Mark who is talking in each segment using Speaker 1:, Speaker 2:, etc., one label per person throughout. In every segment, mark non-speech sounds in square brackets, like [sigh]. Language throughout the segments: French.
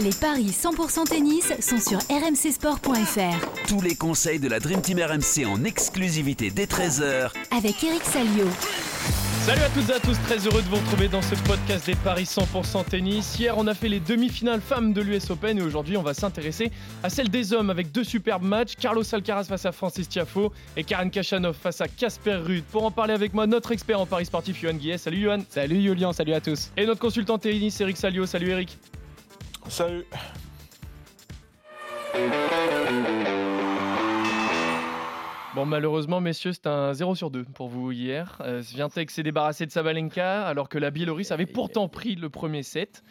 Speaker 1: Les paris 100% tennis sont sur rmcsport.fr.
Speaker 2: Tous les conseils de la Dream Team RMC en exclusivité dès 13h
Speaker 1: avec Eric Salio.
Speaker 3: Salut à toutes et à tous, très heureux de vous retrouver dans ce podcast des paris 100% tennis. Hier, on a fait les demi-finales femmes de l'US Open et aujourd'hui, on va s'intéresser à celle des hommes avec deux superbes matchs. Carlos Alcaraz face à Francis Tiafo et Karen Kachanov face à Casper Ruud. Pour en parler avec moi, notre expert en paris sportif, Johan Guillet. Salut Johan.
Speaker 4: Salut Julien, salut à tous.
Speaker 3: Et notre consultant tennis, Eric Salio. Salut Eric.
Speaker 5: Salut.
Speaker 3: Bon, malheureusement, messieurs, c'est un 0 sur 2 pour vous hier. Euh, s'est débarrassé de Sabalenka alors que la Biélorusse avait pourtant pris le premier set.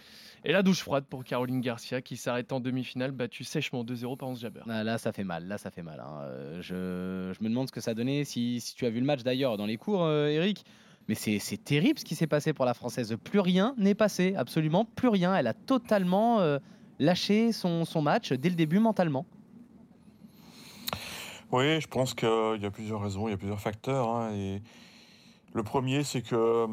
Speaker 3: Et la douche froide pour Caroline Garcia qui s'arrête en demi-finale, battue sèchement 2-0 par Hans Jabber.
Speaker 4: Ah, là, ça fait mal. Là, ça fait mal. Hein. Euh, je, je, me demande ce que ça donnait. Si, si tu as vu le match d'ailleurs dans les cours, euh, Eric. Mais c'est terrible ce qui s'est passé pour la Française. Plus rien n'est passé, absolument plus rien. Elle a totalement euh, lâché son, son, match dès le début mentalement.
Speaker 5: Oui, je pense qu'il y a plusieurs raisons, il y a plusieurs facteurs. Hein, et le premier, c'est que,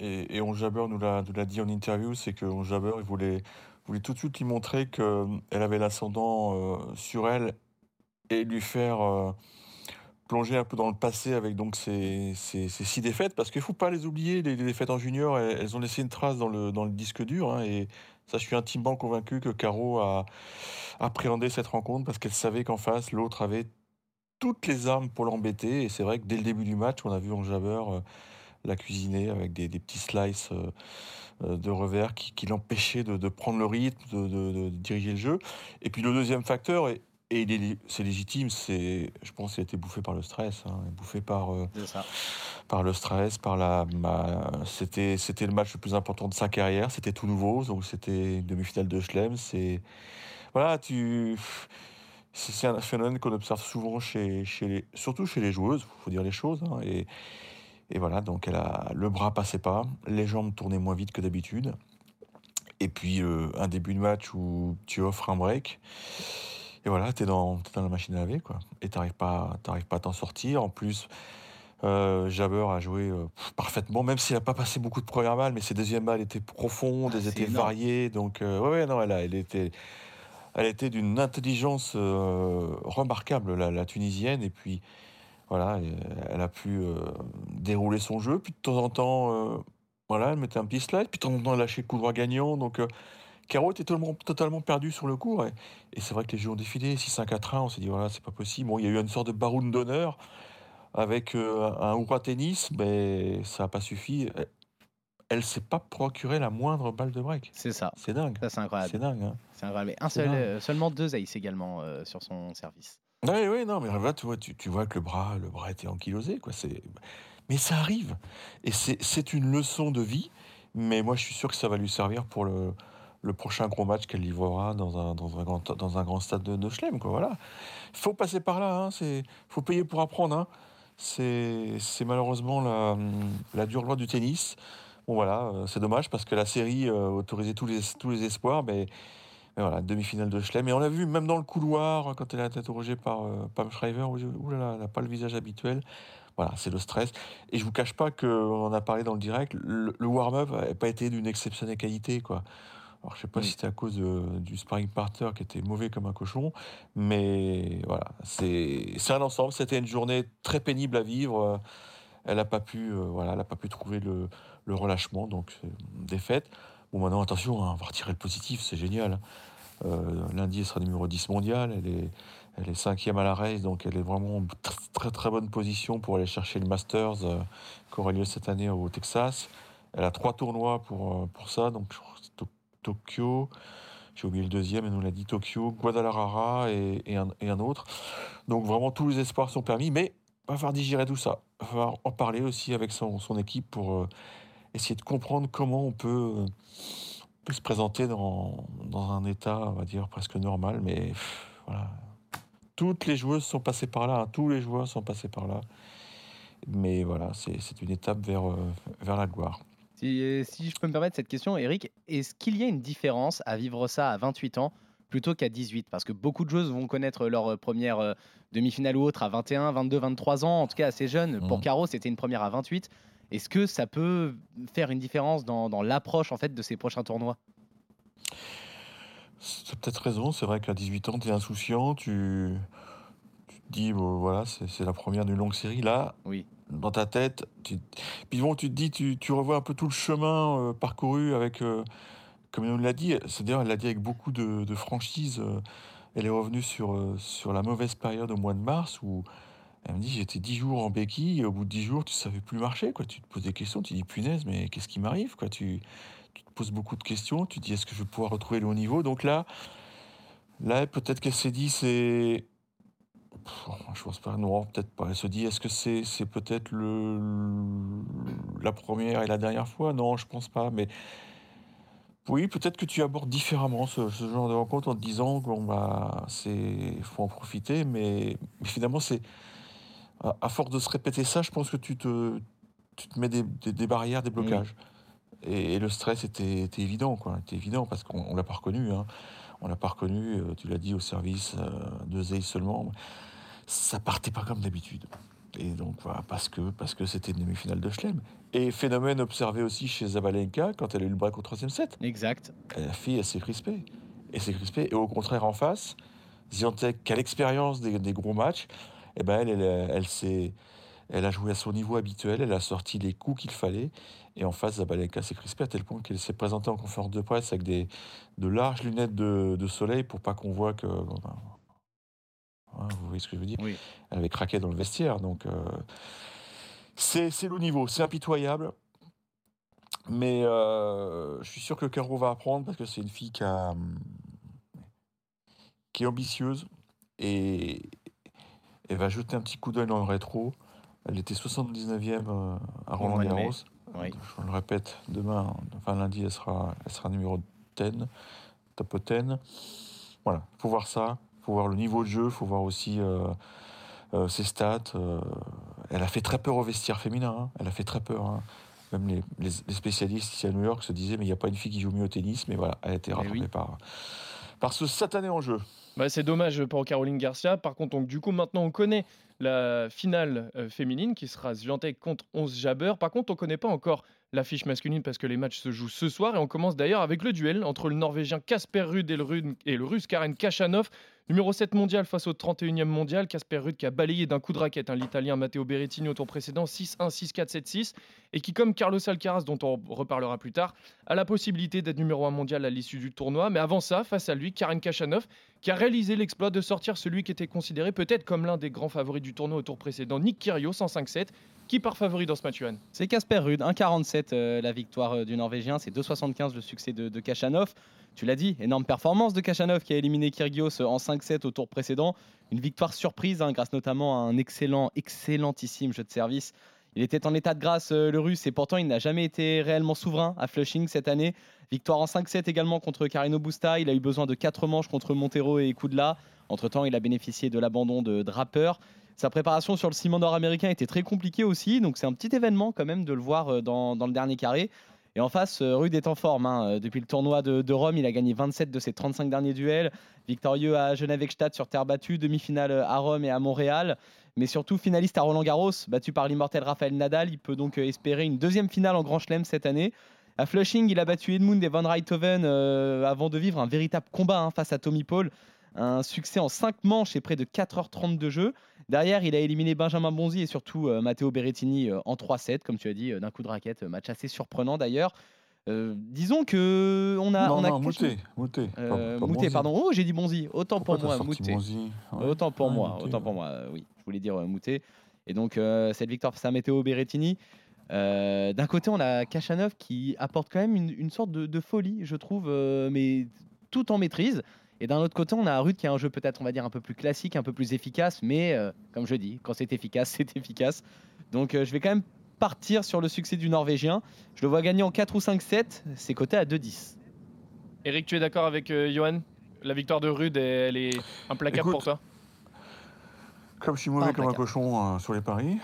Speaker 5: et, et On Jabber nous l'a dit en interview, c'est que On Jabber, il voulait, voulait tout de suite lui montrer qu'elle avait l'ascendant euh, sur elle et lui faire euh, plonger un peu dans le passé avec donc ces, ces, ces six défaites, parce qu'il ne faut pas les oublier, les, défaites en junior, elles, ont laissé une trace dans le, dans le disque dur, hein, et ça, je suis intimement convaincu que Caro a appréhendé cette rencontre parce qu'elle savait qu'en face, l'autre avait toutes les armes pour l'embêter, et c'est vrai que dès le début du match, on a vu en Jabber euh, la cuisiner avec des, des petits slices euh, euh, de revers qui, qui l'empêchaient de, de, prendre le rythme, de, de, de, diriger le jeu. Et puis le deuxième facteur, et, et c'est légitime, c'est, je pense, qu'il a été bouffé par le stress, hein, bouffé par, euh, par le stress, par la, ma, c'était, c'était le match le plus important de sa carrière, c'était tout nouveau, donc c'était une demi-finale de Schlem, c'est, voilà, tu, c'est un phénomène qu'on observe souvent chez, chez les, surtout chez les joueuses, faut dire les choses, hein, et, et voilà, donc elle a, le bras passait pas, les jambes tournaient moins vite que d'habitude, et puis euh, un début de match où tu offres un break. Et voilà, tu es, dans, es dans la machine à laver, quoi. Et tu n'arrives pas, pas à t'en sortir. En plus, euh, Jabber a joué euh, parfaitement, même s'il n'a pas passé beaucoup de premières balles, mais ses deuxièmes balles étaient profondes,
Speaker 4: Ah,
Speaker 5: elles étaient
Speaker 4: énorme.
Speaker 5: variées. Donc, euh, ouais, ouais, non, elle, a, elle était, elle était d'une intelligence euh, remarquable, la, la, Tunisienne. Et puis, voilà, elle a pu euh, dérouler son jeu. Puis, de temps en temps, euh, voilà, elle mettait un petit slide. Puis, de temps en temps, elle lâchait le coup droit gagnant. Donc, euh, Caro était totalement, totalement perdu sur le cours. Et, et c'est vrai que les jeux ont défilé. 6-1-4-1, on s'est dit, voilà, c'est pas possible. Bon, il y a eu une sorte de baroune d'honneur avec euh, un hurrah tennis, mais ça n'a pas suffi. Elle ne s'est pas procuré la moindre balle de break.
Speaker 4: C'est ça.
Speaker 5: C'est dingue.
Speaker 4: Ça, c'est incroyable.
Speaker 5: C'est dingue. Hein.
Speaker 4: C'est incroyable. Mais un seul, euh, seulement deux aces également euh, sur son service.
Speaker 5: Oui, oui, non, mais là, tu vois, tu, tu vois que le bras, le bras était ankylosé, quoi. C'est, mais ça arrive. Et c'est une leçon de vie. Mais moi, je suis sûr que ça va lui servir pour le, le prochain gros match qu'elle livrera dans un, dans un, grand, dans un grand stade de, de Schlem. Quoi, voilà. Il faut passer par là. Il faut payer pour apprendre. Hein. C'est malheureusement la, la, dure loi du tennis. Bon, voilà, euh, c'est dommage parce que la série euh, autorisait tous les, tous les espoirs. Mais, mais voilà, demi-finale de Schlem. Et on l'a vu même dans le couloir, quand elle a été interrogée par euh, Pam Shriver. Là, elle n'a pas le visage habituel. Voilà, c'est le stress. Et je vous cache pas qu'on en a parlé dans le direct, le, le warm-up n'a pas été d'une exceptionnelle qualité, quoi. Alors, je sais pas oui. si c'était à cause de, du sparring partner qui était mauvais comme un cochon, mais voilà, c'est un ensemble. C'était une journée très pénible à vivre. Elle n'a pas pu, euh, voilà, elle a pas pu trouver le, le relâchement, donc défaite. Bon, maintenant, attention, hein, on va retirer le positif, c'est génial. Euh, lundi, elle sera numéro 10 mondial. Elle est, elle est cinquième à la race, donc elle est vraiment en très, très, très bonne position pour aller chercher le Masters euh, qui aura lieu cette année au Texas. Elle a trois tournois pour, euh, pour ça, donc Tokyo, j'ai oublié le deuxième, elle nous l'a dit Tokyo, Guadalajara et, et, un, autre. Donc vraiment tous les espoirs sont permis, mais il va falloir digérer tout ça. Il va falloir en parler aussi avec son, son équipe pour euh, essayer de comprendre comment on peut, euh, peut se présenter dans, dans, un état, on va dire, presque normal, mais voilà. Toutes les joueuses sont passées par là, hein, tous les joueurs sont passés par là. Mais voilà, c'est une étape vers, euh, vers la gloire.
Speaker 4: Si, si, je peux me permettre cette question, Eric, est-ce qu'il y a une différence à vivre ça à 28 ans plutôt qu'à 18 Parce que beaucoup de joueuses vont connaître leur première euh, demi-finale ou autre à 21, 22, 23 ans, en tout cas assez jeune. Mmh. Pour Caro, c'était une première à 28. Est-ce que ça peut faire une différence dans, dans l'approche en fait de ces prochains tournois?
Speaker 5: As peut-être raison. C'est vrai qu'à 18 ans, tu es insouciant. Tu, tu te dis, bon, voilà, c'est c'est la première d'une longue série. Là,
Speaker 4: Oui.
Speaker 5: Dans ta tête, tu... puis bon, tu te dis, tu, revois un peu tout le chemin euh, parcouru avec, euh, comme on l'a dit, c'est-à-dire, elle l'a dit avec beaucoup de, franchise. euh, elle est revenue sur, euh, sur la mauvaise période au mois de mars où elle me dit, j'étais 10 jours en béquille au bout de 10 jours, tu savais plus marcher. Quoi. Tu te poses des questions, tu dis, punaise, mais qu'est-ce qui m'arrive quoi? Tu, tu te poses beaucoup de questions, tu te dis, est-ce que je vais pouvoir retrouver le haut niveau? Donc là, là peut-être qu'elle s'est dit, c'est. Je pense pas, non, peut-être pas. Elle se dit, est-ce que c'est c'est peut-être le, la première et la dernière fois? Non, je pense pas. Mais oui, peut-être que tu abordes différemment ce, ce genre de rencontre en te disant bon bah c'est faut en profiter, mais, mais finalement c'est à, à force de se répéter ça, je pense que tu te tu te mets des, des- des barrières, des blocages. Et, et le stress était, était évident, quoi. Était évident parce qu'on on l'a pas reconnu. Hein. On l'a pas reconnu. euh, Tu l'as dit au service euh, de Zey seulement. Ça partait pas comme d'habitude. Et donc voilà, parce que parce que c'était une demi-finale de Chelem. Et phénomène observé aussi chez Zabalenka quand elle a eu le break au troisième set.
Speaker 4: Exact.
Speaker 5: La fille, elle s'est crispée. Elle s'est crispée. Et au contraire, en face, Ziantec, qui a l'expérience des, des gros matchs, eh ben elle, elle, elle, s'est- elle a joué à son niveau habituel. Elle a sorti les coups qu'il fallait. Et en face, Zabalenka s'est crispée à tel point qu'elle s'est présentée en conférence de presse avec des, de larges lunettes de, de soleil pour pas qu'on voit que. ben, vous voyez ce que je veux dire
Speaker 4: Oui.
Speaker 5: Elle avait craqué dans le vestiaire. Donc, euh, c'est le niveau. C'est impitoyable. Mais euh, je suis sûr que Caro va apprendre parce que c'est une fille qui, a, qui est ambitieuse et elle va jeter un petit coup d'œil dans le rétro. Elle était 79e euh, à
Speaker 4: Au
Speaker 5: Roland
Speaker 4: mois de mai.
Speaker 5: Garros.
Speaker 4: Oui.
Speaker 5: Je le répète, demain, enfin lundi, elle sera, elle sera numéro 10, top 10. Voilà, faut voir ça, faut voir le niveau de jeu, faut voir aussi euh, euh, ses stats. euh, elle a fait très peur au vestiaire féminin, hein. elle a fait très peur. hein. Même les, les- les spécialistes ici à New York se disaient, mais il n'y a pas une fille qui joue mieux au tennis, mais voilà, elle a été rattrapée
Speaker 4: oui.
Speaker 5: par, par ce satané en jeu.
Speaker 3: Bah, c'est dommage pour Caroline Garcia. Par contre, donc, du coup, maintenant, on connaît la finale euh, féminine qui sera Swiatek contre 11 Jabber. Par contre, on ne connaît pas encore l'affiche masculine parce que les matchs se jouent ce soir. Et on commence d'ailleurs avec le duel entre le Norvégien Kasper Ruud et le, Ruud- et le Russe Karen Kachanov. Numéro 7 mondial face au 31e mondial. Kasper Ruud qui a balayé d'un coup de raquette hein, l'Italien Matteo Berrettini au tour précédent 6-1, 6-4, 7-6. Et qui, comme Carlos Alcaraz, dont on reparlera plus tard, a la possibilité d'être numéro 1 mondial à l'issue du tournoi. Mais avant ça, face à lui, Karen Kachanov qui a réalisé l'exploit de sortir celui qui était considéré peut-être comme l'un des grands favoris du tournoi au tour précédent, Nick Kyrgios en 5-7, qui part favori dans ce match Johan?
Speaker 4: C'est Casper Ruud, 1,47 euh, la victoire euh, du Norvégien, c'est 2,75 le succès de, de Kachanov. Tu l'as dit, énorme performance de Kachanov qui a éliminé Kyrgios euh, en 5-7 au tour précédent. Une victoire surprise hein, grâce notamment à un excellent, excellentissime jeu de service. Il était en état de grâce le russe et pourtant il n'a jamais été réellement souverain à Flushing cette année. Victoire en 5-7 également contre Carino Busta. Il a eu besoin de 4 manches contre Montero et Kudla. Entre-temps, il a bénéficié de l'abandon de Draper. Sa préparation sur le ciment nord-américain était très compliquée aussi, donc c'est un petit événement quand même de le voir euh, dans, dans le dernier carré. Et en face, euh, Rude est en forme. hein. Euh, Depuis le tournoi de, Rome, il a gagné 27 de ses 35 derniers duels. Victorieux à Genève-Ekstadt sur terre battue, demi-finale à Rome et à Montréal. Mais surtout finaliste à Roland Garros, battu par l'immortel Rafael Nadal. Il peut donc espérer une deuxième finale en Grand Chelem cette année. À Flushing, il a battu Edmund et Van Rijthoven avant de vivre un véritable combat hein, face à Tommy Paul. Un succès en 5 manches et près de 4h30 de jeu. Derrière, il a éliminé Benjamin Bonzi et surtout euh, Matteo Berrettini euh, en 3-7, comme tu as dit, euh, d'un coup de raquette. Match assez surprenant d'ailleurs. Euh, disons que on a,
Speaker 5: non,
Speaker 4: on a
Speaker 5: non, pas- pas
Speaker 4: Moutet,
Speaker 5: Bonzi.
Speaker 4: pardon. Oh, j'ai dit Bonzi. Autant
Speaker 5: Pourquoi
Speaker 4: pour moi,
Speaker 5: Ouais.
Speaker 4: Autant pour
Speaker 5: Ouais,
Speaker 4: moi, autant
Speaker 5: ouais.
Speaker 4: pour moi, oui. Je voulais dire euh, Moutet. Et donc, cette victoire face à Matteo Berrettini. D'un côté, on a Kachanov qui apporte quand même une, une sorte de, de folie, je trouve, mais tout en maîtrise. Et d'un autre côté, on a Rude qui a un jeu peut-être, on va dire, un peu plus classique, un peu plus efficace, mais euh, comme je dis, quand c'est efficace, [laughs] c'est efficace. Donc, euh, je vais quand même partir sur le succès du Norvégien. Je le vois gagner en 4 ou 5-7, c'est coté à 2-10.
Speaker 3: Eric, tu es d'accord avec euh, Johan? La victoire de Rude, elle est implacable
Speaker 5: Écoute,
Speaker 3: pour toi?
Speaker 5: Comme je suis mauvais comme un cochon euh, sur les paris,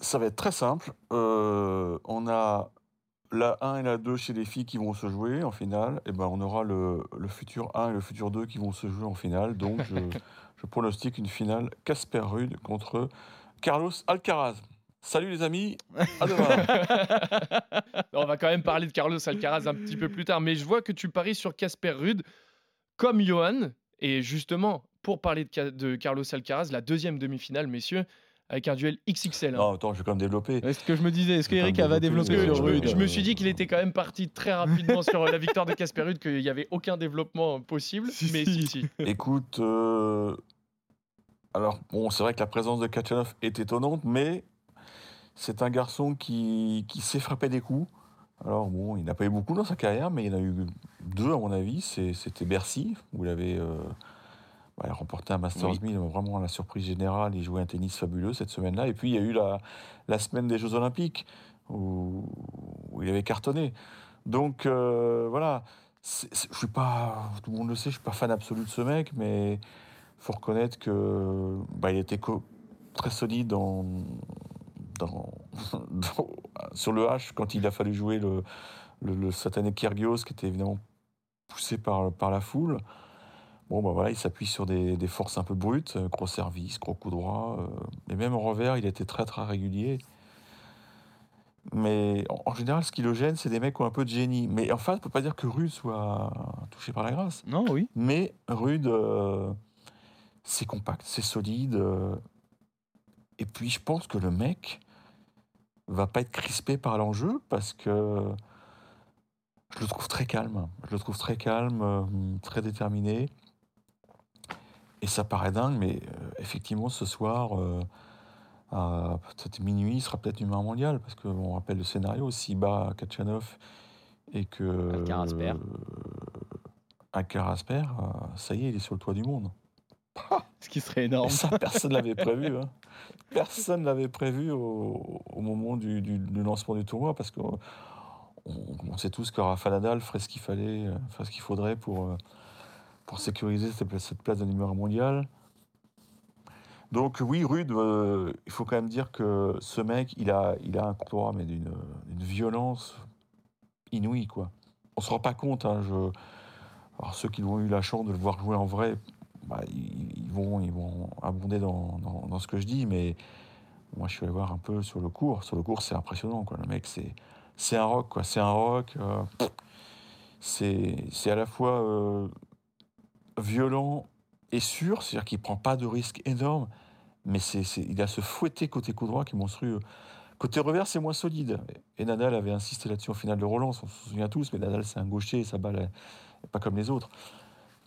Speaker 5: ça va être très simple. Euh, on a la 1 et la 2 chez les filles qui vont se jouer en finale. Et ben on aura le, le futur 1 et le futur 2 qui vont se jouer en finale. Donc je, [laughs] je pronostique une finale Casper Rude contre Carlos Alcaraz. Salut les amis, à demain. [laughs]
Speaker 3: On va quand même parler de Carlos Alcaraz un petit peu plus tard, mais je vois que tu paries sur Casper Rude. comme Johan. Et justement, pour parler de, de Carlos Alcaraz, la deuxième demi-finale, messieurs, avec un duel XXL. hein.
Speaker 5: Non, attends, je vais quand même développer.
Speaker 4: C'est ce que je me disais. Est-ce qu'Eric va
Speaker 5: développer, euh,
Speaker 4: sur
Speaker 3: que je, me,
Speaker 4: Rude
Speaker 3: je me suis dit qu'il était quand même parti très rapidement sur la victoire de Casper Ruud, qu'il n'y avait aucun développement possible.
Speaker 4: Si,
Speaker 3: mais
Speaker 4: si.
Speaker 3: si, si. [laughs]
Speaker 5: Écoute, euh, alors bon, c'est vrai que la présence de Kachanov est étonnante, mais c'est un garçon qui, qui sait frapper des coups. Alors bon, il n'a pas eu beaucoup dans sa carrière, mais il y en a eu deux à mon avis. C'était Bercy, où il avait euh, bah, il a remporté un Masters
Speaker 4: Oui.
Speaker 5: 1000, vraiment la surprise générale. Il jouait un tennis fabuleux cette semaine-là. Et puis il y a eu la, la semaine des Jeux Olympiques, où, où il avait cartonné. Donc euh, voilà, je suis pas, tout le monde le sait, je suis pas fan absolu de ce mec, mais faut reconnaître que bah, il était très solide dans, dans- [laughs] dans- sur le H quand il a fallu jouer le, le, le satané Kyrgios, qui était évidemment poussé par, par la foule. Bon, bah voilà, il s'appuie sur des, des forces un peu brutes, euh, gros service, gros coup droit. euh, et même en revers, il était très très régulier. Mais en, en général, ce qui le gêne, c'est des mecs qui ont un peu de génie. Mais enfin, on ne peut pas dire que Rude soit touché par la grâce.
Speaker 4: Non, oui.
Speaker 5: Mais Rude, euh, c'est compact, c'est solide. euh, et puis, je pense que le mec va pas être crispé par l'enjeu parce que je le trouve très calme. Je le trouve très calme, très déterminé. Et ça paraît dingue, mais euh, effectivement, ce soir, euh, à peut-être minuit, il sera peut-être numéro un mondial parce qu'on rappelle le scénario s'il bat Kachanov et que.
Speaker 4: Alcaraz perd.
Speaker 5: euh, Alcaraz perd, ça y est, il est sur le toit du monde.
Speaker 4: Ce qui serait
Speaker 5: Et
Speaker 4: énorme.
Speaker 5: ça, [laughs] personne ne l'avait prévu. hein. Personne ne l'avait prévu au, au moment du, du- du lancement du tournoi parce qu'on on, on sait tous que Rafa Nadal ferait ce qu'il fallait, euh, ferait ce qu'il faudrait pour, euh, pour sécuriser cette place, de numéro mondial. Donc oui, Rude, euh, il faut quand même dire que ce mec, il a, il a un courtois, mais d'une violence inouïe, quoi. On se rend pas compte, hein, je... Alors ceux qui ont eu la chance de le voir jouer en vrai, bah, ils, vont, ils vont abonder dans, dans- ce que je dis, mais moi je suis allé voir un peu sur le cours. Sur le cours, c'est impressionnant, quoi. Le mec, c'est un rock. C'est un rock. euh, c'est à la fois euh, violent et sûr, c'est-à-dire qu'il prend pas de risques énormes, mais c'est il a ce fouetté côté coup droit qui est monstrueux. Côté revers, c'est moins solide. Et Nadal avait insisté là-dessus en finale de relance, on se souvient tous, mais Nadal, c'est un gaucher, sa balle est pas comme les autres.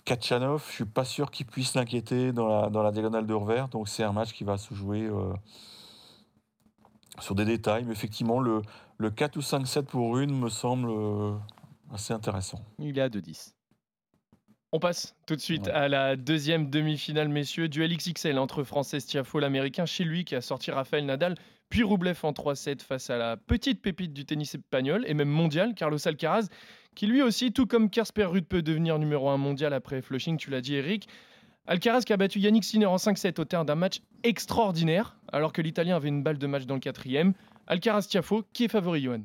Speaker 5: Kachanov, je suis pas sûr qu'il puisse l'inquiéter dans la, dans la diagonale de revers, donc c'est un match qui va se jouer euh, sur des détails, mais effectivement, le, le 4 ou 5-7 pour une me semble euh, assez intéressant.
Speaker 4: Il est à 2-10.
Speaker 3: On passe tout de suite
Speaker 5: Ouais.
Speaker 3: à la deuxième demi-finale, messieurs. Duel XXL entre Frances Tiafo, l'américain, chez lui, qui a sorti Rafael Nadal, puis Roublev en 3-7 face à la petite pépite du tennis espagnol et même mondial, Carlos Alcaraz, qui lui aussi, tout comme Kasper Ruud, peut devenir numéro 1 mondial après Flushing, tu l'as dit, Eric. Alcaraz qui a battu Yannick Sinner en 5-7 au terme d'un match extraordinaire, alors que l'Italien avait une balle de match dans le quatrième. Alcaraz Tiafo, qui est favori, Johan?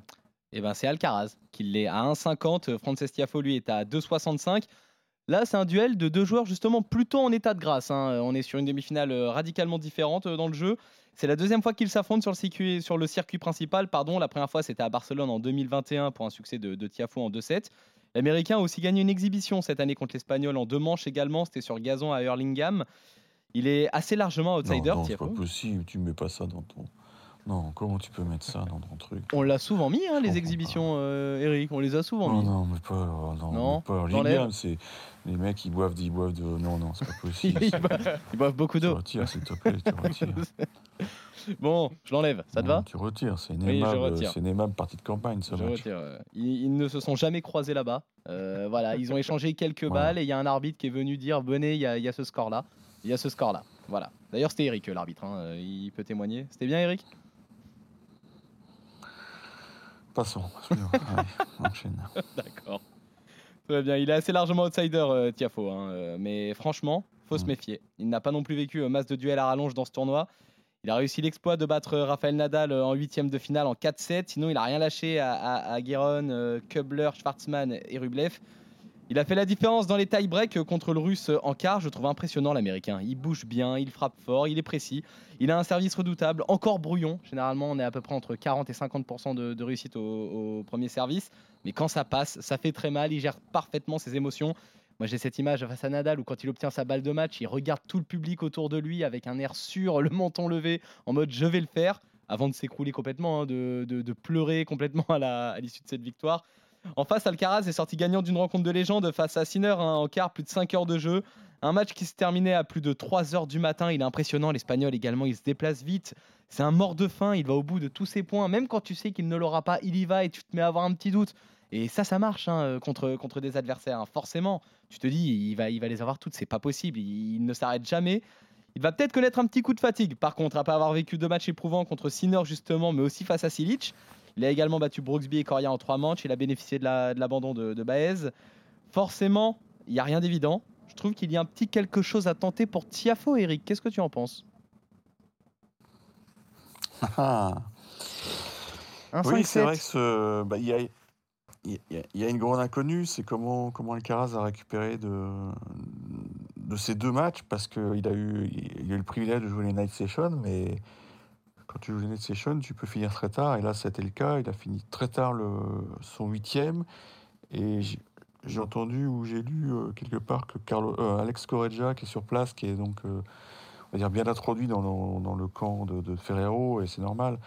Speaker 4: Eh ben, c'est Alcaraz qui l'est à 1,50. Frances Tiafo, lui, est à 2,65. Là, c'est un duel de deux joueurs justement plutôt en état de grâce. hein. On est sur une demi-finale euh, radicalement différente euh, dans le jeu. C'est la deuxième fois qu'ils s'affrontent sur, le circuit- sur le circuit principal. Pardon, la première fois, c'était à Barcelone en 2021 pour un succès de, de Tiafo en 2-7. L'Américain a aussi gagné une exhibition cette année contre l'Espagnol en deux manches également. C'était sur gazon à Hurlingham. Il est assez largement outsider,
Speaker 5: non, non, c'est pas possible, tu mets pas ça dans ton... Non, comment tu peux mettre ça dans ton truc?
Speaker 4: On l'a souvent mis, hein, les exhibitions, euh, Eric. On les a souvent
Speaker 5: Non,
Speaker 4: mis.
Speaker 5: non, mais pas, oh, non, pas c'est les mecs ils boivent, ils boivent de. Non, non, c'est pas [laughs] possible.
Speaker 4: Ils boivent- ils boivent beaucoup
Speaker 5: tu
Speaker 4: d'eau.
Speaker 5: retires, s'il te plaît, tu retires. [laughs]
Speaker 4: Bon, je l'enlève. Ça te
Speaker 5: Non,
Speaker 4: va?
Speaker 5: Tu retires, c'est une,
Speaker 4: Oui,
Speaker 5: aimable, une partie de campagne ce
Speaker 4: Je
Speaker 5: match.
Speaker 4: retire, euh, Ils, ils ne se sont jamais croisés là-bas. Euh, voilà, ils ont échangé quelques
Speaker 5: Voilà.
Speaker 4: balles et il y a un arbitre qui est venu dire venez, il y, a- il y a ce score-là. Il y a ce score-là. Voilà. D'ailleurs, c'était Eric, euh, l'arbitre. hein, euh, Il peut témoigner. C'était bien, Eric?
Speaker 5: Passons. [laughs] enchaîne.
Speaker 4: D'accord. Très bien. Il est assez largement outsider, euh, Tiafo. hein, euh, mais franchement, faut se
Speaker 5: Mm.
Speaker 4: méfier. Il n'a pas non plus vécu euh, masse de duels à rallonge dans ce tournoi. Il a réussi l'exploit de battre euh, Rafael Nadal en huitième de finale en 4-7. Sinon, il n'a rien lâché à, à, à Gueron, euh, Kubler, Schwartzmann et Rublev. Il a fait la différence dans les tie-breaks contre le russe en quart. Je trouve impressionnant l'américain. Il bouge bien, il frappe fort, il est précis. Il a un service redoutable, encore brouillon. Généralement, on est à peu près entre 40 et 50% de, de réussite au, premier service. Mais quand ça passe, ça fait très mal. Il gère parfaitement ses émotions. Moi, j'ai cette image face à Nadal où, quand il obtient sa balle de match, il regarde tout le public autour de lui avec un air sûr, le menton levé, en mode je vais le faire, avant de s'écrouler complètement, hein, de, pleurer complètement à l'issue de cette victoire. En face, Alcaraz est sorti gagnant d'une rencontre de légende face à Sinner hein, en quart, plus de 5 heures de jeu. Un match qui se terminait à plus de 3 heures du matin. Il est impressionnant, l'Espagnol également, il se déplace vite. C'est un mort de faim, il va au bout de tous ses points. Même quand tu sais qu'il ne l'aura pas, il y va et tu te mets à avoir un petit doute. Et ça, ça marche hein, contre, contre des adversaires. hein. Forcément, tu te dis, il va, il va les avoir toutes, c'est pas possible. Il, ne s'arrête jamais. Il va peut-être connaître un petit coup de fatigue, par contre, après avoir vécu deux matchs éprouvants contre Sinner, justement, mais aussi face à Silic. Il a également battu Brooksby et Coria en trois manches. Il a bénéficié de la- de l'abandon de, de Baez. Forcément, il n'y a rien d'évident. Je trouve qu'il y a un petit quelque chose à tenter pour Tiafo, Eric. Qu'est-ce que tu en penses?
Speaker 5: Ah. Oui,
Speaker 4: 5-7.
Speaker 5: c'est vrai que ce- bah, il y, a, il y a- il y a une grande inconnue, c'est comment, comment Alcaraz a récupéré de, de ces deux matchs, parce qu'il a, eu, il a eu le privilège de jouer les night sessions, mais tu joues night sessions, tu peux finir très tard, et là, c'était le cas. Il a fini très tard le, son huitième, et j'ai entendu ou j'ai lu euh, quelque part que Carlo, euh, Alex Correggia, qui est sur place, qui est donc euh, on va dire bien introduit dans le, dans le camp de, Ferrero, et c'est normal,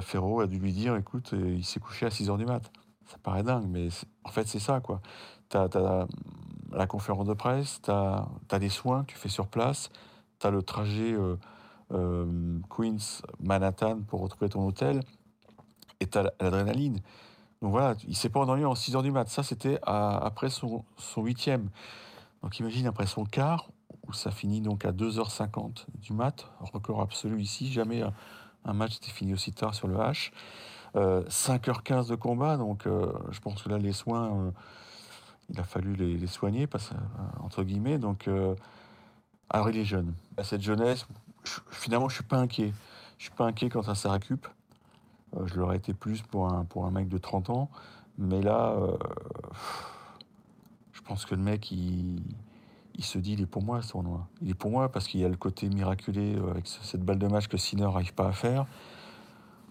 Speaker 5: Ferro a dû lui dire, écoute, il s'est couché à 6h du mat. Ça paraît dingue, mais en fait, c'est ça, quoi. Tu as, la conférence de presse, tu as, les soins tu fais sur place, tu as le trajet euh, euh, Queens-Manhattan pour retrouver ton hôtel, tu as l'adrénaline. Donc voilà, il s'est pas endormi en 6h du mat. Ça, c'était à- après son, son huitième. Donc imagine après son quart, où ça finit donc à 2h50 du mat, record absolu ici, jamais un, match n'était fini aussi tard sur le H. Euh, 5h15 de combat, donc euh, je pense que là les soins, euh, il a fallu les, soigner, parce, entre guillemets. Donc, alors il est jeune. À cette jeunesse, je- finalement je suis pas inquiet. Je suis pas inquiet sa récup. Euh, je l'aurais été plus pour un, pour un mec de 30 ans, mais là, euh, je pense que le mec, il, il se dit, il est pour moi ce tournoi. Il est pour moi parce qu'il y a le côté miraculé euh, avec ce- cette balle de match que Sinner n'arrive pas à faire.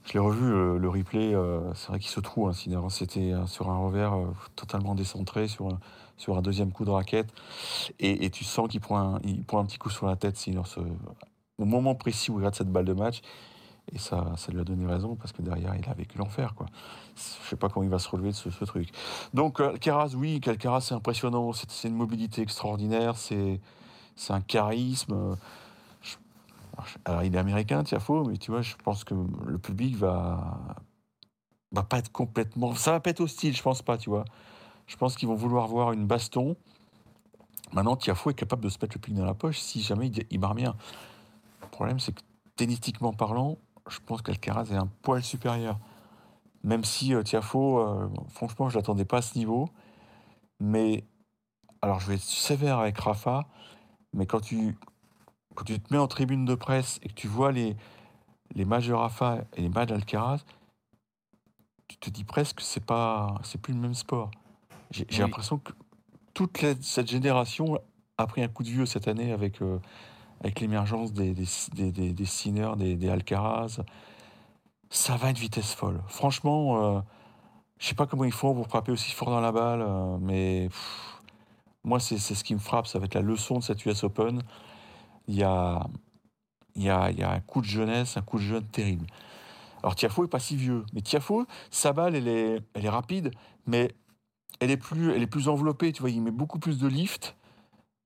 Speaker 5: Je l'ai revu, euh, le replay, c'est vrai qu'il se trouve, hein, Sinner. C'était euh, sur un revers totalement décentré, sur un, sur un deuxième coup de raquette. Et, tu sens qu'il prend, un, prend un petit coup sur la tête, Sinner, ce- au moment précis où il rate cette balle de match. Et ça, ça lui a donné raison parce que derrière, il a vécu l'enfer. quoi. Je sais pas comment il va se relever de ce, truc. Donc, euh, Alcaraz, oui, Alcaraz, c'est impressionnant. C'est une mobilité extraordinaire. C'est un charisme. Alors, il est américain, Tiafo, mais tu vois, je pense que le public va va pas être complètement. Ça va pas être hostile, je pense pas, tu vois. Je pense qu'ils vont vouloir voir une baston. Maintenant, Tiafo est capable de se mettre le pic dans la poche si jamais il, il barre bien. Problème, c'est que tennistiquement parlant, je pense qu'Alcaraz est un poil supérieur. Même si euh, Tiafo, euh, franchement, je l'attendais pas à ce niveau. Mais, alors je vais être sévère avec Rafa, mais quand tu, quand tu te mets en tribune de presse et que tu vois les, les matchs de Rafa et les matchs d'Alcaraz, tu te dis presque que c'est pas, c'est plus le même sport. J'ai j'ai
Speaker 4: Oui.
Speaker 5: l'impression que toute la- cette génération a pris un coup de vieux cette année avec, euh, avec l'émergence des, des, des, des, des Sinner, des, des Alcaraz. Ça va une vitesse folle. Franchement, euh, je sais pas comment ils font pour frapper aussi fort dans la balle, euh, mais moi, c'est ce qui me frappe. Ça va être la leçon de cette US Open. Il y a, y a, y a un coup de jeunesse, un coup de jeune terrible. Alors, Tiafo est pas si vieux, mais Tiafo, sa balle, elle est, elle est rapide, mais elle est, plus, elle est plus enveloppée. Tu vois, il met beaucoup plus de lift.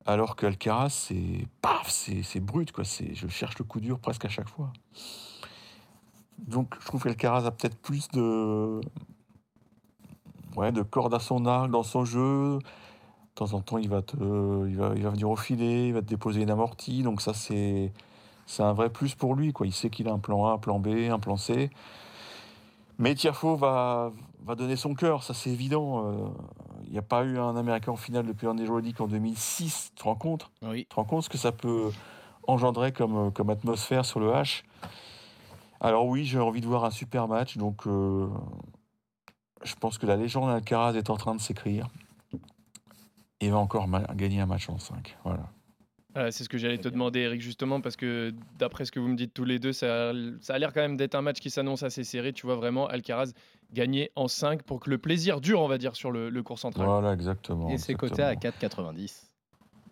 Speaker 5: Alors qu'Alcaraz, c'est paf, c'est brut, quoi. Je cherche le coup dur presque à chaque fois. Donc, je trouve qu'Alcaraz a peut-être plus de, ouais, de cordes à son arc dans son jeu. De temps en temps, il va, te, il va, il va venir au filet, il va te déposer une amortie. Donc, ça, c'est, un vrai plus pour lui, quoi. Il sait qu'il a un plan A, un plan B, un plan C. Mais Tiafo va, va donner son cœur, ça c'est évident. Euh, n'y a pas eu un Américain en finale depuis un League en 2006. Tu te rends compte?
Speaker 4: Oui.
Speaker 5: Tu te rends compte ce que ça peut engendrer comme, euh, comme atmosphère sur le H? Alors oui, j'ai envie de voir un super match. Donc euh, je pense que la légende Alcaraz est en train de s'écrire. Et va encore gagner un match en 5. Voilà.
Speaker 3: C'est ce que j'allais te
Speaker 4: bien.
Speaker 3: demander, Eric, justement, parce que d'après ce que vous me dites tous les deux, ça, ça a l'air quand même d'être un match qui s'annonce assez serré. Tu vois vraiment Alcaraz gagner en 5 pour que le plaisir dure, on va dire, sur le, le cours central.
Speaker 5: Voilà, exactement.
Speaker 4: Et c'est coté à
Speaker 5: exactement.
Speaker 4: 4,90.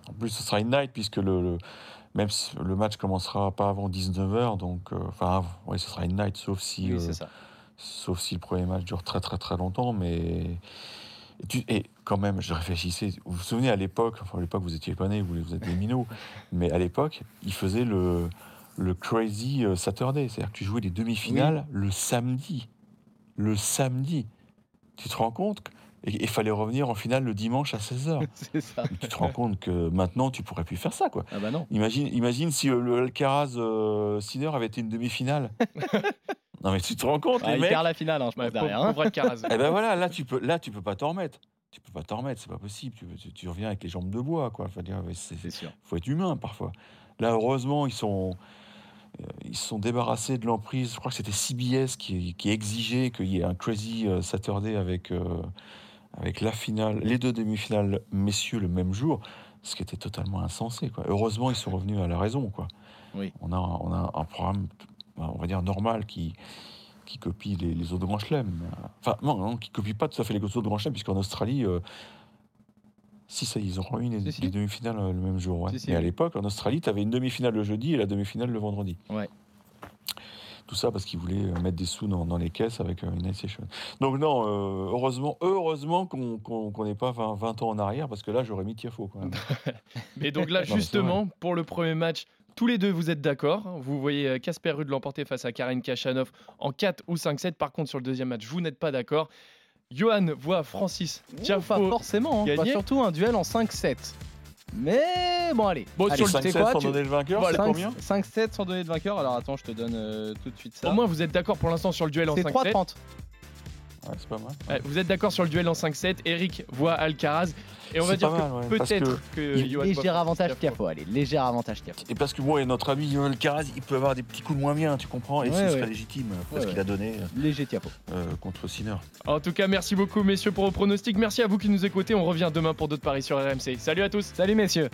Speaker 5: En plus, ce sera une night puisque le, le- même si le match commencera pas avant 19h, donc euh, enfin, oui, ce sera une night, sauf si,
Speaker 4: Oui,
Speaker 5: euh,
Speaker 4: ça.
Speaker 5: sauf si le premier match dure très très très longtemps, mais et, tu- et quand même, je réfléchissais. Vous vous souvenez à l'époque, enfin à l'époque vous étiez pas nés, vous, vous êtes des minots, mais à l'époque, ils faisaient le le crazy euh, Saturday, c'est-à-dire que tu jouais les demi-finales le samedi, le samedi. Tu te rends compte Et il fallait revenir en finale le dimanche à 16h. [laughs]
Speaker 4: c'est ça.
Speaker 5: tu te rends compte que maintenant, tu pourrais plus faire ça, quoi.
Speaker 4: Ah bah non.
Speaker 5: Imagine, imagine si euh, le Alcaraz euh, Sinner avait été une demi-finale. [laughs] non mais tu te rends compte,
Speaker 4: Ah,
Speaker 5: les
Speaker 4: il
Speaker 5: mecs
Speaker 4: perd la finale, hein, je
Speaker 3: pauvre,
Speaker 4: derrière. hein.
Speaker 3: Alcaraz.
Speaker 5: Eh ben voilà, là tu peux, là tu peux pas t'en remettre. Tu peux pas t'en remettre, c'est pas possible. Tu, tu- tu reviens avec les jambes de bois, quoi. Faut dire, ouais, c'est-
Speaker 4: C'est sûr.
Speaker 5: faut être humain parfois. Là, heureusement, ils sont, euh, ils se sont débarrassés de l'emprise. Je crois que c'était CBS qui, qui exigeait qu'il y ait un crazy euh, Saturday avec, euh, avec la finale, les deux demi-finales messieurs le même jour, ce qui était totalement insensé. Quoi. Heureusement, ils sont revenus à la raison. Quoi.
Speaker 4: Oui.
Speaker 5: On, a, on a un programme, on va dire, normal qui, qui copie les, les autres grands chelems. Enfin, non, non, qui copie pas tout à fait les autres grands chelems, puisqu'en Australie, euh, si ça, ils auront eu les,
Speaker 4: Si, si.
Speaker 5: les demi-finales euh, le même jour. ouais.
Speaker 4: Si,
Speaker 5: Mais à l'époque, en Australie, tu avais une demi-finale le jeudi et la demi-finale le vendredi.
Speaker 4: Ouais.
Speaker 5: Tout ça parce qu'ils voulaient euh, mettre des sous dans, dans les caisses avec une night session. Donc non, euh, heureusement, heureusement qu'on qu'on n'est pas 20, 20 ans en arrière, parce que là, j'aurais mis Tiafo quand même. [laughs]
Speaker 3: Et donc là,
Speaker 5: mais
Speaker 3: justement, pour le premier match, tous les deux, vous êtes d'accord. Vous voyez euh, Casper Ruud l'emporter face à Karen Kachanov en 4 ou 5-7. Par contre, sur le deuxième match, vous n'êtes pas d'accord. Johan voit Francis
Speaker 4: Pas
Speaker 3: Tiafoe.
Speaker 4: forcément. hein. Pas
Speaker 3: gagner.
Speaker 4: surtout un duel en 5-7. Mais bon, allez.
Speaker 3: Bon,
Speaker 4: Allez,
Speaker 3: sur le
Speaker 4: tu sais
Speaker 5: 5-7
Speaker 4: quoi,
Speaker 5: sans
Speaker 4: tu-
Speaker 5: donner le vainqueur, c'est
Speaker 4: 5
Speaker 5: combien
Speaker 4: 5-7 sans donner de vainqueur. Alors attends, je te donne euh, tout de suite ça.
Speaker 3: Au moins, vous êtes d'accord pour l'instant sur le duel en
Speaker 4: c'est
Speaker 3: 5-7.
Speaker 4: 3-30.
Speaker 5: Ouais, C'est pas mal.
Speaker 3: Ouais, vous êtes d'accord sur le duel en 5-7. Eric voit Alcaraz. Et on va dire
Speaker 5: mal,
Speaker 3: que
Speaker 5: ouais,
Speaker 3: peut-être que, Johan
Speaker 4: Léger
Speaker 3: voit
Speaker 4: avantage. Tiafo. Allez, léger avantage Tiafo.
Speaker 5: Et parce que bon, et notre ami Yoel Caraz, il peut avoir des petits coups de moins bien, tu comprends Et
Speaker 4: Ouais,
Speaker 5: ce
Speaker 4: ouais.
Speaker 5: serait légitime, parce
Speaker 4: Ouais,
Speaker 5: qu'il
Speaker 4: ouais.
Speaker 5: a donné
Speaker 4: Léger Tiafo.
Speaker 5: euh, contre Sinner.
Speaker 3: En tout cas, merci beaucoup, messieurs, pour vos pronostics. Merci à vous qui nous écoutez. On revient demain pour d'autres paris sur RMC. Salut à tous.
Speaker 4: Salut messieurs.